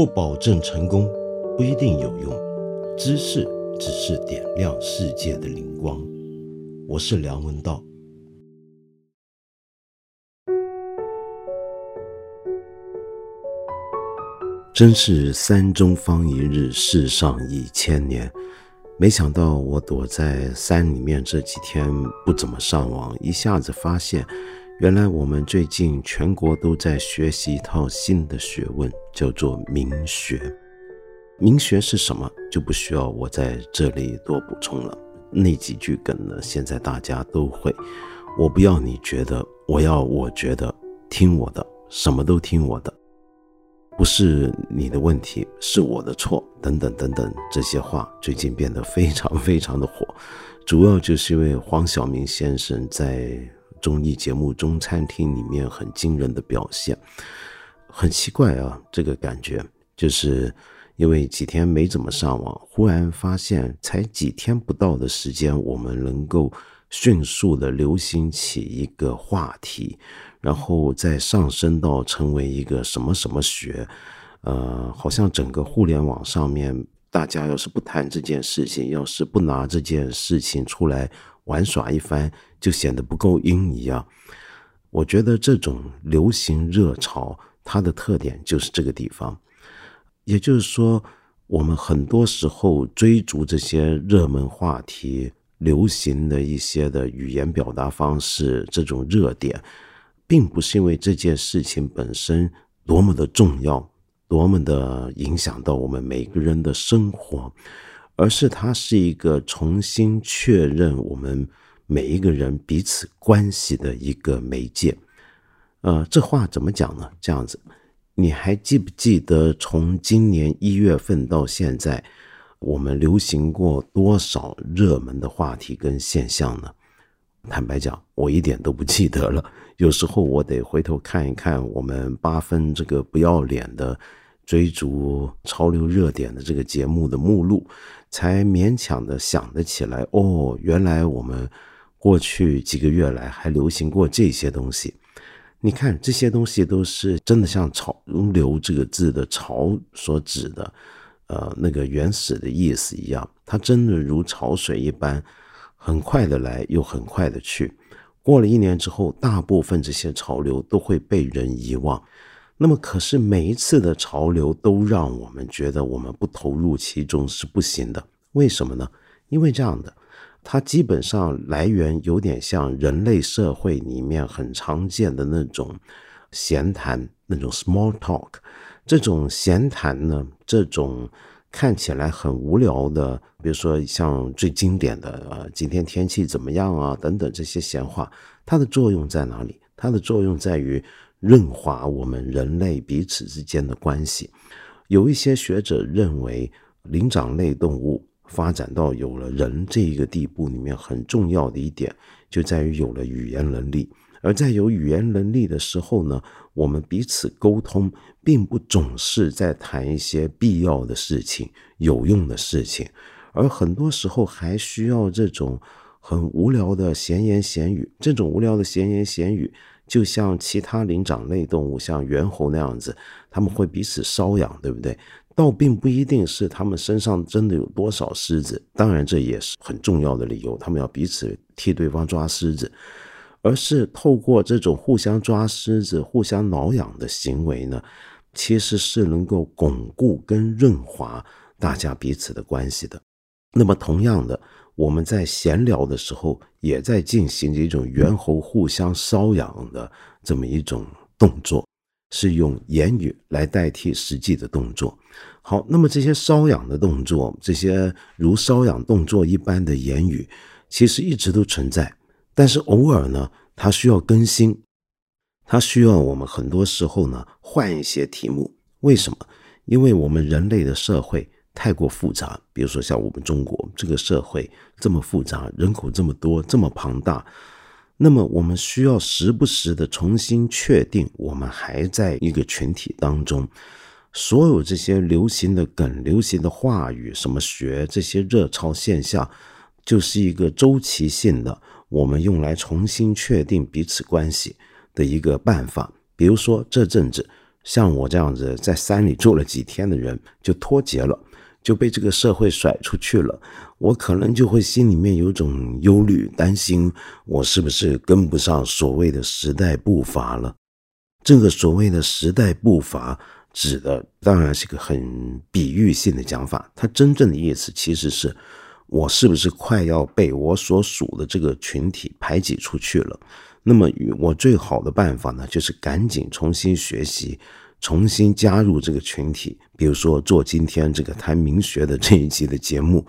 不保证成功，不一定有用。知识只是点亮世界的灵光。我是梁文道。真是山中方一日，世上已千年。没想到我躲在山里面这几天不怎么上网，一下子发现，原来我们最近全国都在学习一套新的学问，叫做明学。明学是什么，就不需要我在这里多补充了。那几句梗呢，现在大家都会。我不要你觉得，我要我觉得，听我的，什么都听我的。不是你的问题，是我的错，等等等等，这些话最近变得非常非常的火，主要就是因为黄晓明先生在综艺节目《中餐厅》里面很惊人的表现，很奇怪啊，这个感觉就是因为几天没怎么上网，忽然发现才几天不到的时间，我们能够迅速的流行起一个话题。然后再上升到成为一个什么什么学，呃，好像整个互联网上面，大家要是不谈这件事情，要是不拿这件事情出来玩耍一番，就显得不够英一样。我觉得这种流行热潮，它的特点就是这个地方，也就是说，我们很多时候追逐这些热门话题、流行的一些的语言表达方式，这种热点。并不是因为这件事情本身多么的重要，多么的影响到我们每个人的生活，而是它是一个重新确认我们每一个人彼此关系的一个媒介。呃，这话怎么讲呢？这样子，你还记不记得从今年一月份到现在，我们流行过多少热门的话题跟现象呢？坦白讲，我一点都不记得了。有时候我得回头看一看我们八分这个不要脸的追逐潮流热点的这个节目的目录，才勉强的想得起来。哦，原来我们过去几个月来还流行过这些东西。你看，这些东西都是真的像“潮流”这个字的“潮”所指的，呃，那个原始的意思一样，它真的如潮水一般。很快的来，又很快的去。过了一年之后，大部分这些潮流都会被人遗忘。那么，可是每一次的潮流都让我们觉得，我们不投入其中是不行的。为什么呢？因为这样的，它基本上来源有点像人类社会里面很常见的那种闲谈，那种 small talk。这种闲谈呢，这种。看起来很无聊的，比如说像最经典的呃，今天天气怎么样啊？等等这些闲话，它的作用在哪里？它的作用在于润滑我们人类彼此之间的关系。有一些学者认为，灵长类动物发展到有了人这一个地步里面，很重要的一点就在于有了语言能力。而在有语言能力的时候呢，我们彼此沟通，并不总是在谈一些必要的事情、有用的事情，而很多时候还需要这种很无聊的闲言闲语。这种无聊的闲言闲语，就像其他灵长类动物，像猿猴那样子，他们会彼此搔痒，对不对？倒并不一定是他们身上真的有多少虱子，当然这也是很重要的理由，他们要彼此替对方抓虱子。而是透过这种互相抓虱子、互相挠痒的行为呢，其实是能够巩固跟润滑大家彼此的关系的。那么，同样的，我们在闲聊的时候，也在进行一种猿猴互相搔痒的这么一种动作，是用言语来代替实际的动作。好，那么这些搔痒的动作，这些如搔痒动作一般的言语，其实一直都存在。但是偶尔呢，它需要更新，它需要我们很多时候呢换一些题目。为什么？因为我们人类的社会太过复杂。比如说像我们中国这个社会这么复杂，人口这么多，这么庞大，那么我们需要时不时的重新确定，我们还在一个群体当中。所有这些流行的梗、流行的话语，什么学这些热潮现象，就是一个周期性的。我们用来重新确定彼此关系的一个办法，比如说这阵子像我这样子在山里住了几天的人就脱节了，就被这个社会甩出去了，我可能就会心里面有种忧虑，担心我是不是跟不上所谓的时代步伐了。这个所谓的时代步伐，指的当然是个很比喻性的讲法，它真正的意思其实是我是不是快要被我所属的这个群体排挤出去了。那么，我最好的办法呢，就是赶紧重新学习，重新加入这个群体。比如说，做今天这个谈名学的这一期的节目，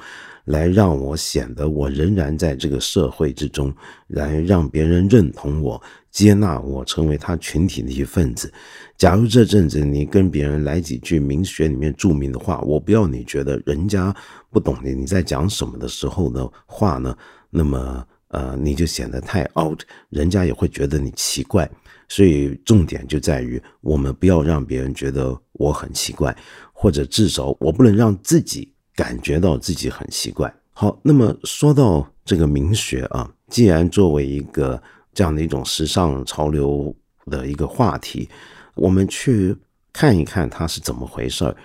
来让我显得我仍然在这个社会之中，来让别人认同我、接纳我，成为他群体的一份子。假如这阵子你跟别人来几句名学里面著名的话，我不要你觉得人家不懂你你在讲什么的时候的话呢，那么。呃，你就显得太 out，人家也会觉得你奇怪，所以重点就在于我们不要让别人觉得我很奇怪，或者至少我不能让自己感觉到自己很奇怪。好，那么说到这个名学啊，既然作为一个这样的一种时尚潮流的一个话题，我们去看一看它是怎么回事儿。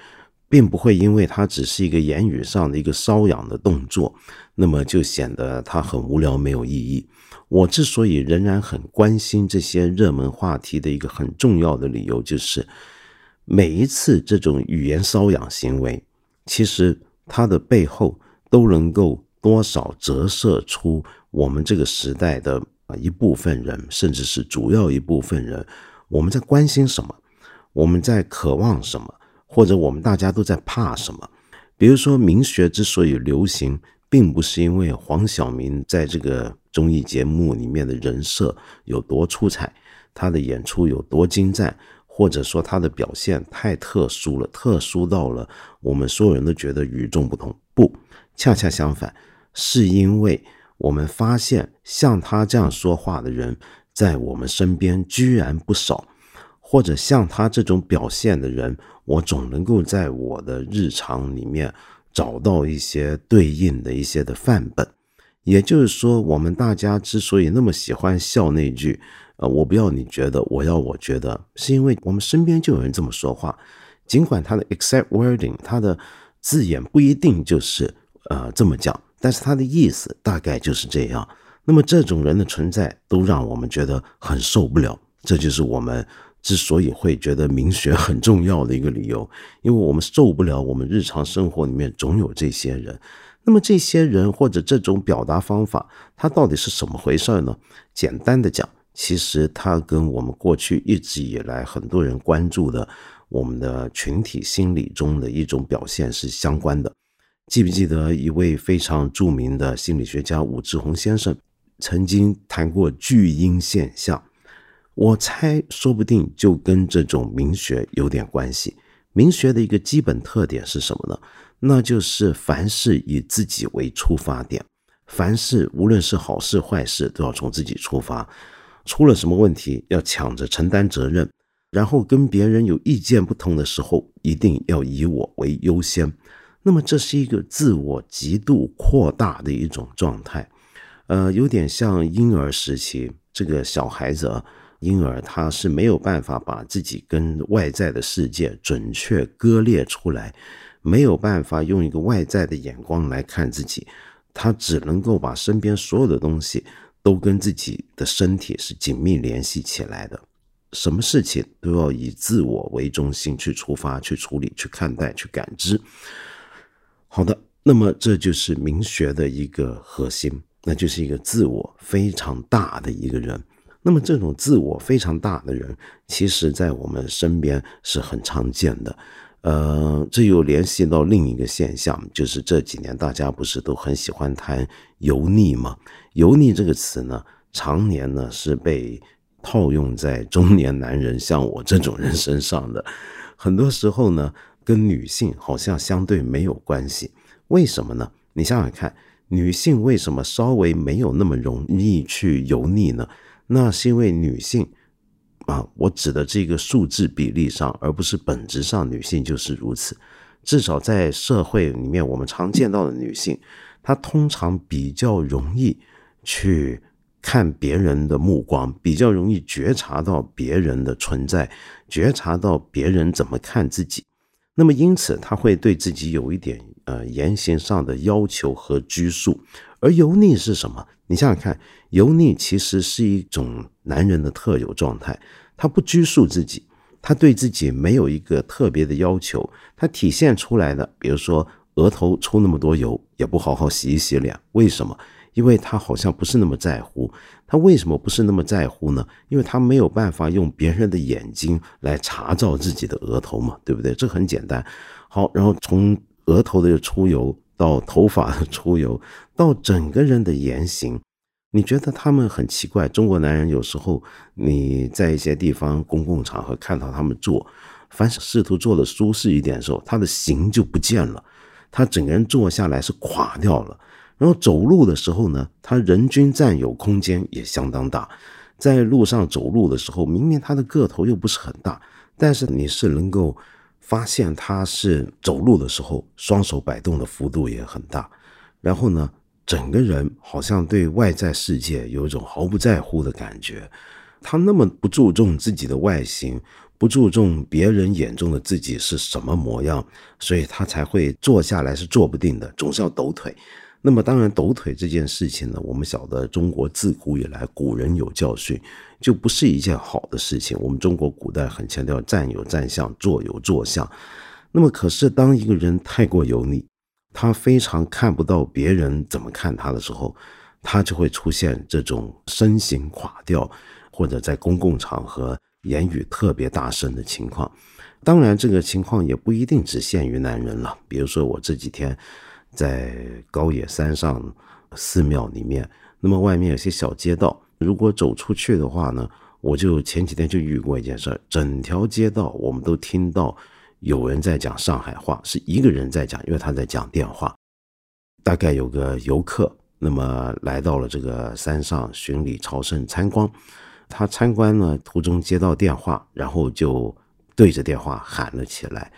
并不会因为它只是一个言语上的一个瘙痒的动作，那么就显得它很无聊没有意义。我之所以仍然很关心这些热门话题的一个很重要的理由，就是每一次这种语言瘙痒行为，其实它的背后都能够多少折射出我们这个时代的啊一部分人，甚至是主要一部分人，我们在关心什么，我们在渴望什么。或者我们大家都在怕什么？比如说，明学之所以流行，并不是因为黄晓明在这个综艺节目里面的人设有多出彩，他的演出有多精湛，或者说他的表现太特殊了，特殊到了我们所有人都觉得与众不同。不，恰恰相反，是因为我们发现像他这样说话的人，在我们身边居然不少。或者像他这种表现的人，我总能够在我的日常里面找到一些对应的一些的范本。也就是说，我们大家之所以那么喜欢笑那句“呃，我不要你觉得，我要我觉得”，是因为我们身边就有人这么说话。尽管他的 exact wording，他的字眼不一定就是呃这么讲，但是他的意思大概就是这样。那么这种人的存在，都让我们觉得很受不了。这就是我们。之所以会觉得明学很重要的一个理由，因为我们受不了我们日常生活里面总有这些人。那么这些人或者这种表达方法，它到底是什么回事呢？简单的讲，其实它跟我们过去一直以来很多人关注的我们的群体心理中的一种表现是相关的。记不记得一位非常著名的心理学家武志红先生曾经谈过巨婴现象？我猜，说不定就跟这种名学有点关系。名学的一个基本特点是什么呢？那就是凡事以自己为出发点，凡事无论是好事坏事，都要从自己出发。出了什么问题，要抢着承担责任。然后跟别人有意见不同的时候，一定要以我为优先。那么，这是一个自我极度扩大的一种状态。呃，有点像婴儿时期这个小孩子啊。因而他是没有办法把自己跟外在的世界准确割裂出来，没有办法用一个外在的眼光来看自己，他只能够把身边所有的东西都跟自己的身体是紧密联系起来的，什么事情都要以自我为中心去出发、去处理、去看待、去感知。好的，那么这就是明学的一个核心，那就是一个自我非常大的一个人。那么这种自我非常大的人，其实在我们身边是很常见的。呃，这又联系到另一个现象，就是这几年大家不是都很喜欢谈油腻吗？油腻这个词呢，常年呢是被套用在中年男人像我这种人身上的。很多时候呢，跟女性好像相对没有关系。为什么呢？你想想看，女性为什么稍微没有那么容易去油腻呢？那是因为女性啊，我指的这个数字比例上，而不是本质上，女性就是如此。至少在社会里面，我们常见到的女性，她通常比较容易去看别人的目光，比较容易觉察到别人的存在，觉察到别人怎么看自己。那么因此，他会对自己有一点呃言行上的要求和拘束。而油腻是什么？你想想看，油腻其实是一种男人的特有状态，他不拘束自己，他对自己没有一个特别的要求，他体现出来的，比如说额头出那么多油，也不好好洗一洗脸，为什么？因为他好像不是那么在乎，他为什么不是那么在乎呢？因为他没有办法用别人的眼睛来查照自己的额头嘛，对不对？这很简单。好，然后从额头的出油到头发的出油，到整个人的言行，你觉得他们很奇怪？中国男人有时候你在一些地方公共场合看到他们坐，凡是试图坐的舒适一点的时候，他的形就不见了，他整个人坐下来是垮掉了。然后走路的时候呢，他人均占有空间也相当大，在路上走路的时候，明明他的个头又不是很大，但是你是能够发现他是走路的时候双手摆动的幅度也很大，然后呢，整个人好像对外在世界有一种毫不在乎的感觉，他那么不注重自己的外形，不注重别人眼中的自己是什么模样，所以他才会坐下来是坐不定的，总是要抖腿。那么当然，抖腿这件事情呢，我们晓得中国自古以来古人有教训，就不是一件好的事情。我们中国古代很强调站有站相，坐有坐相。那么可是当一个人太过油腻，他非常看不到别人怎么看他的时候，他就会出现这种身形垮掉，或者在公共场合言语特别大声的情况。当然，这个情况也不一定只限于男人了。比如说我这几天。在高野山上寺庙里面，那么外面有些小街道，如果走出去的话呢，我就前几天就遇过一件事儿整条街道我们都听到有人在讲上海话，是一个人在讲，因为他在讲电话。大概有个游客，那么来到了这个山上巡礼朝圣参观，他参观呢途中接到电话，然后就对着电话喊了起来。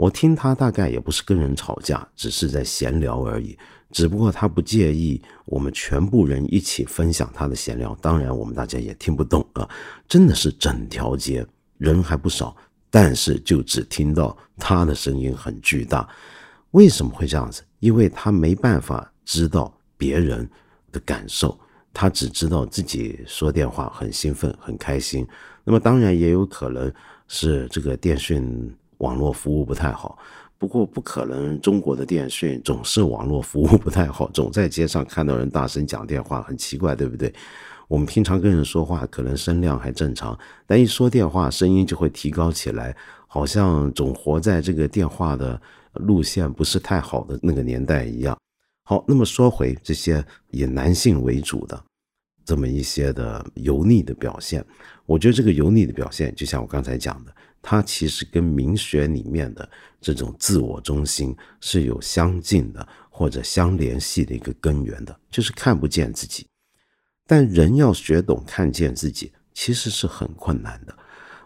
我听他大概也不是跟人吵架，只是在闲聊而已。只不过他不介意我们全部人一起分享他的闲聊。当然，我们大家也听不懂啊。真的是整条街人还不少，但是就只听到他的声音很巨大。为什么会这样子？因为他没办法知道别人的感受，他只知道自己说电话很兴奋、很开心。那么当然也有可能是这个电讯。网络服务不太好，不过不可能。中国的电讯总是网络服务不太好，总在街上看到人大声讲电话，很奇怪，对不对？我们平常跟人说话，可能声量还正常，但一说电话，声音就会提高起来，好像总活在这个电话的路线不是太好的那个年代一样。好，那么说回这些以男性为主的这么一些的油腻的表现，我觉得这个油腻的表现，就像我刚才讲的。它其实跟明学里面的这种自我中心是有相近的或者相联系的一个根源的，就是看不见自己。但人要学懂看见自己，其实是很困难的。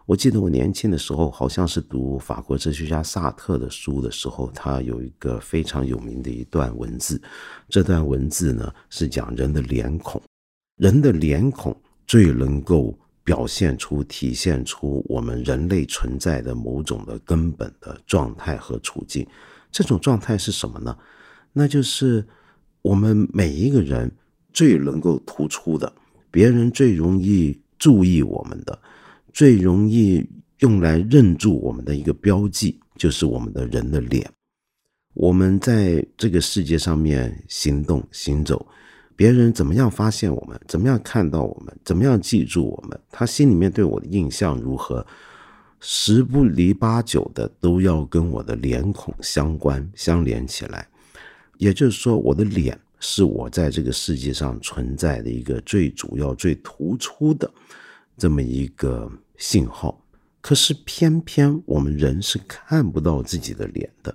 我记得我年轻的时候，好像是读法国哲学家萨特的书的时候，他有一个非常有名的一段文字。这段文字呢，是讲人的脸孔，人的脸孔最能够。表现出、体现出我们人类存在的某种的根本的状态和处境，这种状态是什么呢？那就是我们每一个人最能够突出的，别人最容易注意我们的，最容易用来认住我们的一个标记，就是我们的人的脸。我们在这个世界上面行动、行走。别人怎么样发现我们？怎么样看到我们？怎么样记住我们？他心里面对我的印象如何？十不离八九的都要跟我的脸孔相关、相连起来。也就是说，我的脸是我在这个世界上存在的一个最主要、最突出的这么一个信号。可是偏偏我们人是看不到自己的脸的。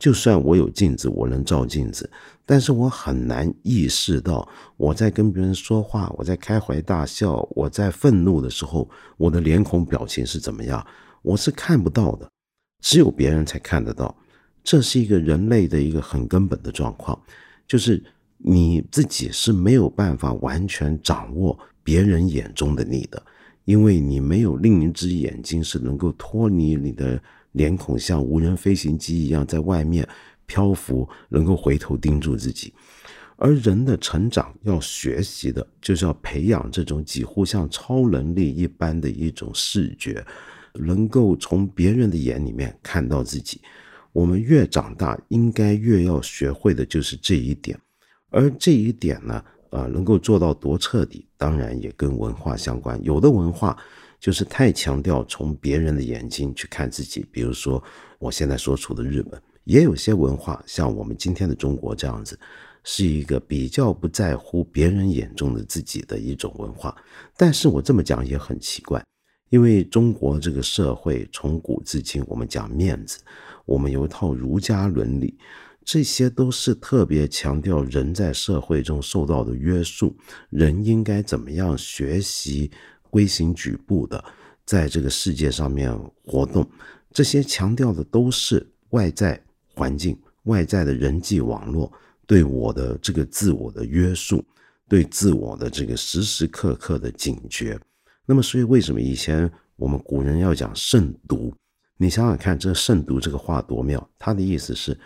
就算我有镜子，我能照镜子，但是我很难意识到我在跟别人说话，我在开怀大笑，我在愤怒的时候，我的脸孔表情是怎么样，我是看不到的，只有别人才看得到。这是一个人类的一个很根本的状况，就是你自己是没有办法完全掌握别人眼中的你的，因为你没有另一只眼睛是能够脱离你的脸孔，像无人飞行机一样在外面漂浮，能够回头盯住自己。而人的成长要学习的，就是要培养这种几乎像超能力一般的一种视觉，能够从别人的眼里面看到自己。我们越长大，应该越要学会的就是这一点。而这一点呢，呃，能够做到多彻底，当然也跟文化相关。有的文化就是太强调从别人的眼睛去看自己，比如说我现在所处的日本，也有些文化像我们今天的中国这样子。是一个比较不在乎别人眼中的自己的一种文化，但是我这么讲也很奇怪，因为中国这个社会从古至今，我们讲面子，我们有一套儒家伦理，这些都是特别强调人在社会中受到的约束，人应该怎么样学习规行矩步的，在这个世界上面活动，这些强调的都是外在环境、外在的人际网络。对我的这个自我的约束，对自我的这个时时刻刻的警觉，那么所以为什么以前我们古人要讲慎独？你想想看，这慎独这个话多妙！他的意思是，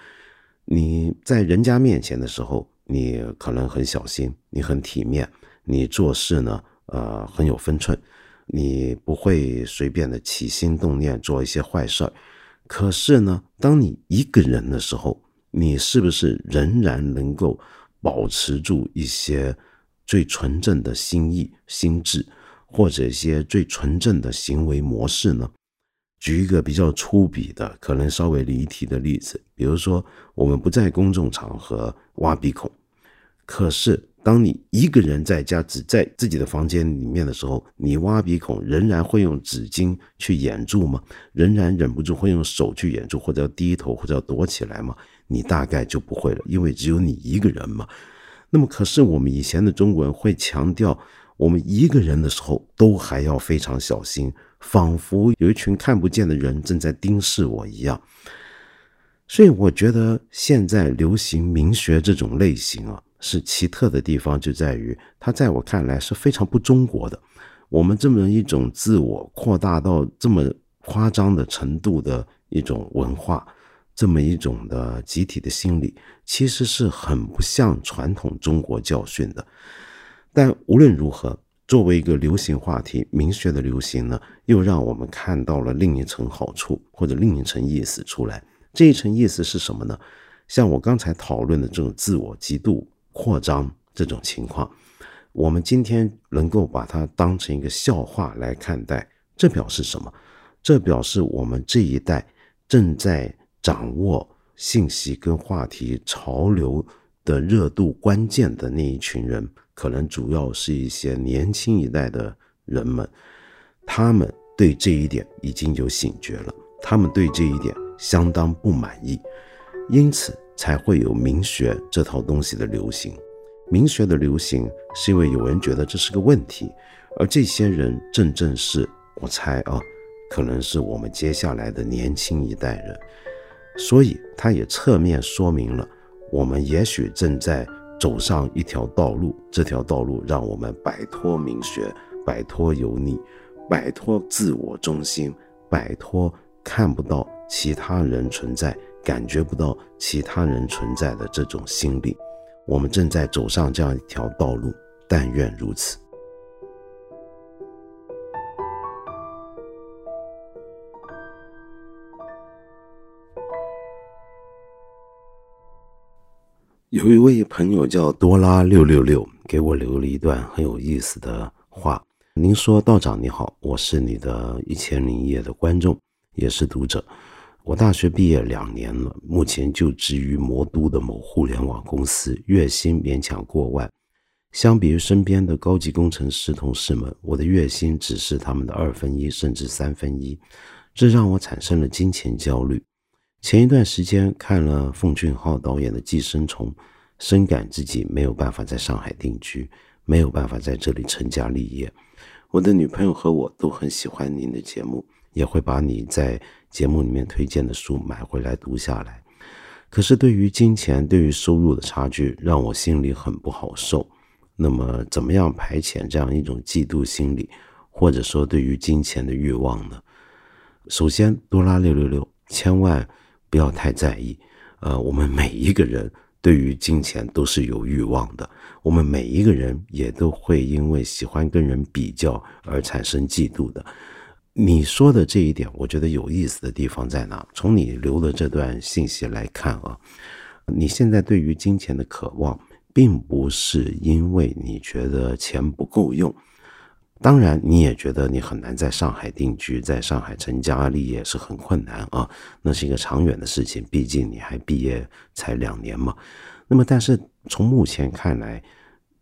你在人家面前的时候，你可能很小心，你很体面，你做事呢，呃，很有分寸，你不会随便的起心动念做一些坏事儿。可是呢，当你一个人的时候，你是不是仍然能够保持住一些最纯正的心意、心智，或者一些最纯正的行为模式呢？举一个比较粗鄙的、可能稍微离题的例子，比如说，我们不在公众场合挖鼻孔，可是当你一个人在家，只在自己的房间里面的时候，你挖鼻孔仍然会用纸巾去掩住吗？仍然忍不住会用手去掩住，或者要低头，或者要躲起来吗？你大概就不会了，因为只有你一个人嘛。那么，可是我们以前的中国人会强调，我们一个人的时候都还要非常小心，仿佛有一群看不见的人正在盯视我一样。所以，我觉得现在流行名学这种类型啊，是奇特的地方就在于，它在我看来是非常不中国的。我们这么一种自我扩大到这么夸张的程度的一种文化。这么一种的集体的心理，其实是很不像传统中国教训的。但无论如何，作为一个流行话题，明学的流行呢，又让我们看到了另一层好处或者另一层意思出来。这一层意思是什么呢？像我刚才讨论的这种自我极度扩张这种情况，我们今天能够把它当成一个笑话来看待，这表示什么？这表示我们这一代正在。掌握信息跟话题潮流的热度关键的那一群人，可能主要是一些年轻一代的人们，他们对这一点已经有醒觉了，他们对这一点相当不满意，因此才会有明学这套东西的流行。明学的流行是因为有人觉得这是个问题，而这些人正正是我猜啊，可能是我们接下来的年轻一代人。所以，它也侧面说明了，我们也许正在走上一条道路。这条道路让我们摆脱名学，摆脱油腻，摆脱自我中心，摆脱看不到其他人存在、感觉不到其他人存在的这种心理。我们正在走上这样一条道路，但愿如此。有一位朋友叫多拉六六六，给我留了一段很有意思的话。您说道长你好，我是你的一千零一夜的观众，也是读者。我大学毕业两年了，目前就职于魔都的某互联网公司，月薪勉强过万。相比于身边的高级工程师同事们，我的月薪只是他们的二分一甚至三分一，这让我产生了金钱焦虑。前一段时间看了奉俊昊导演的《寄生虫》，深感自己没有办法在上海定居，没有办法在这里成家立业。我的女朋友和我都很喜欢您的节目，也会把你在节目里面推荐的书买回来读下来。可是对于金钱、对于收入的差距，让我心里很不好受。那么，怎么样排遣这样一种嫉妒心理，或者说对于金钱的欲望呢？首先，多拉六六六，千万不要太在意。呃，我们每一个人对于金钱都是有欲望的，我们每一个人也都会因为喜欢跟人比较而产生嫉妒的。你说的这一点，我觉得有意思的地方在哪？从你留的这段信息来看啊，你现在对于金钱的渴望，并不是因为你觉得钱不够用，当然你也觉得你很难在上海定居，在上海成家立业是很困难啊，那是一个长远的事情，毕竟你还毕业才两年嘛。那么，但是从目前看来，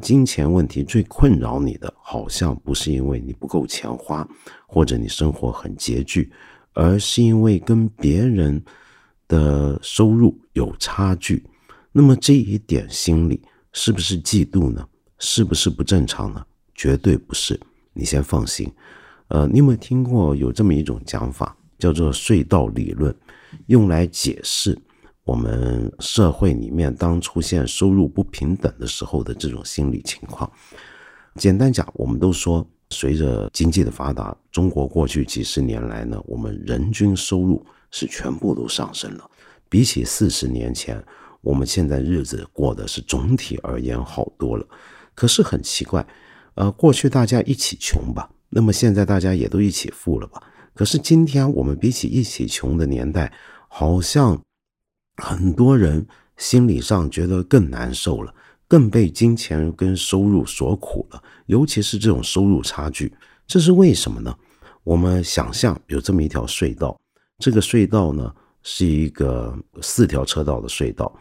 金钱问题最困扰你的，好像不是因为你不够钱花，或者你生活很拮据，而是因为跟别人的收入有差距。那么这一点心理是不是嫉妒呢？是不是不正常呢？绝对不是。你先放心。呃，你有没有听过有这么一种讲法，叫做隧道理论，用来解释？我们社会里面，当出现收入不平等的时候的这种心理情况，简单讲，我们都说，随着经济的发达，中国过去几十年来呢，我们人均收入是全部都上升了。比起四十年前，我们现在日子过得是总体而言好多了。可是很奇怪，呃，过去大家一起穷吧，那么现在大家也都一起富了吧？可是今天我们比起一起穷的年代，好像。很多人心理上觉得更难受了，更被金钱跟收入所苦了，尤其是这种收入差距，这是为什么呢？我们想象有这么一条隧道，这个隧道呢是一个四条车道的隧道，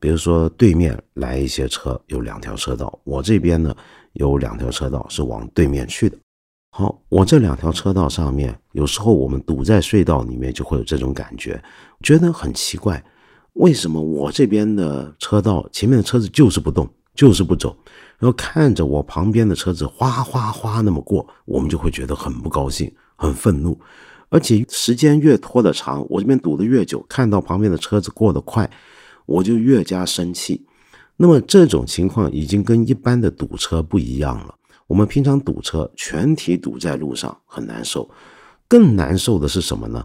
比如说对面来一些车，有两条车道，我这边呢有两条车道是往对面去的。好，我这两条车道上面，有时候我们堵在隧道里面就会有这种感觉，觉得很奇怪。为什么我这边的车道前面的车子就是不动，就是不走，然后看着我旁边的车子哗哗哗那么过，我们就会觉得很不高兴、很愤怒，而且时间越拖得长，我这边堵得越久，看到旁边的车子过得快，我就越加生气。那么这种情况已经跟一般的堵车不一样了。我们平常堵车，全体堵在路上很难受，更难受的是什么呢？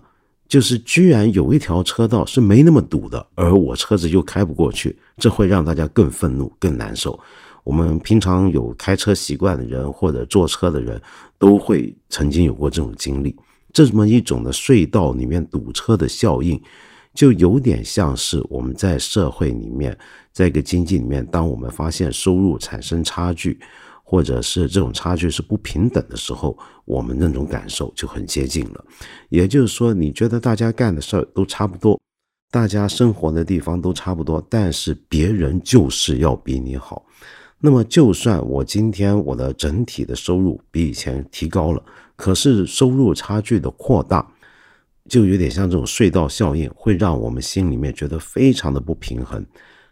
就是居然有一条车道是没那么堵的，而我车子又开不过去，这会让大家更愤怒、更难受。我们平常有开车习惯的人或者坐车的人，都会曾经有过这种经历。这么一种的隧道里面堵车的效应，就有点像是我们在社会里面，在一个经济里面，当我们发现收入产生差距。或者是这种差距是不平等的时候，我们那种感受就很接近了。也就是说，你觉得大家干的事儿都差不多，大家生活的地方都差不多，但是别人就是要比你好。那么，就算我今天我的整体的收入比以前提高了，可是收入差距的扩大，就有点像这种隧道效应，会让我们心里面觉得非常的不平衡。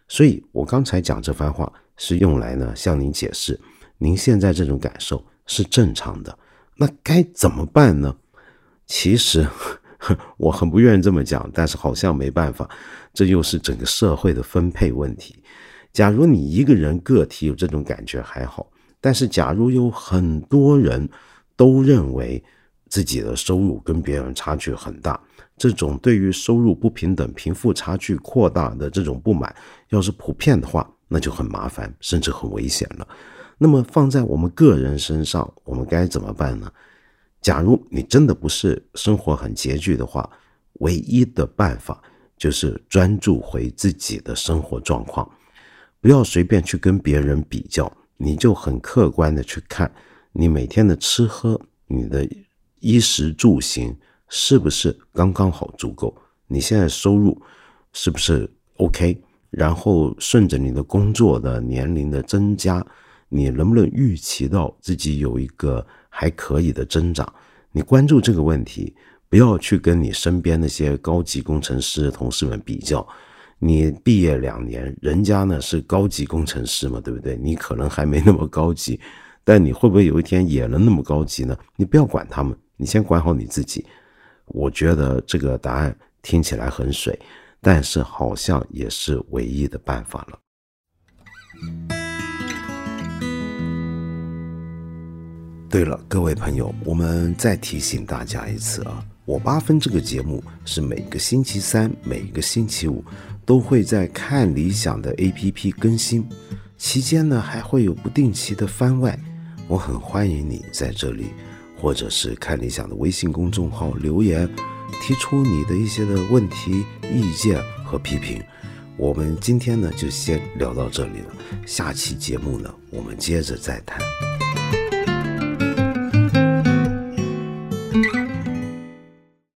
所以我刚才讲这番话是用来呢向您解释。您现在这种感受是正常的，那该怎么办呢？其实 我很不愿意这么讲，但是好像没办法，这又是整个社会的分配问题。假如你一个人个体有这种感觉还好，但是假如有很多人都认为自己的收入跟别人差距很大，这种对于收入不平等、贫富差距扩大的这种不满，要是普遍的话，那就很麻烦，甚至很危险了。那么放在我们个人身上，我们该怎么办呢？假如你真的不是生活很拮据的话，唯一的办法就是专注回自己的生活状况，不要随便去跟别人比较，你就很客观的去看你每天的吃喝，你的衣食住行是不是刚刚好足够？你现在收入是不是 OK？然后顺着你的工作的年龄的增加。你能不能预期到自己有一个还可以的增长？你关注这个问题，不要去跟你身边那些高级工程师同事们比较。你毕业两年，人家呢是高级工程师嘛，对不对？你可能还没那么高级，但你会不会有一天也能那么高级呢？你不要管他们，你先管好你自己。我觉得这个答案听起来很水，但是好像也是唯一的办法了。对了，各位朋友，我们再提醒大家一次啊，我八分这个节目是每个星期三、每个星期五都会在看理想的 APP 更新，期间呢还会有不定期的番外。我很欢迎你在这里，或者是看理想的微信公众号留言，提出你的一些的问题、意见和批评。我们今天呢就先聊到这里了，下期节目呢我们接着再谈。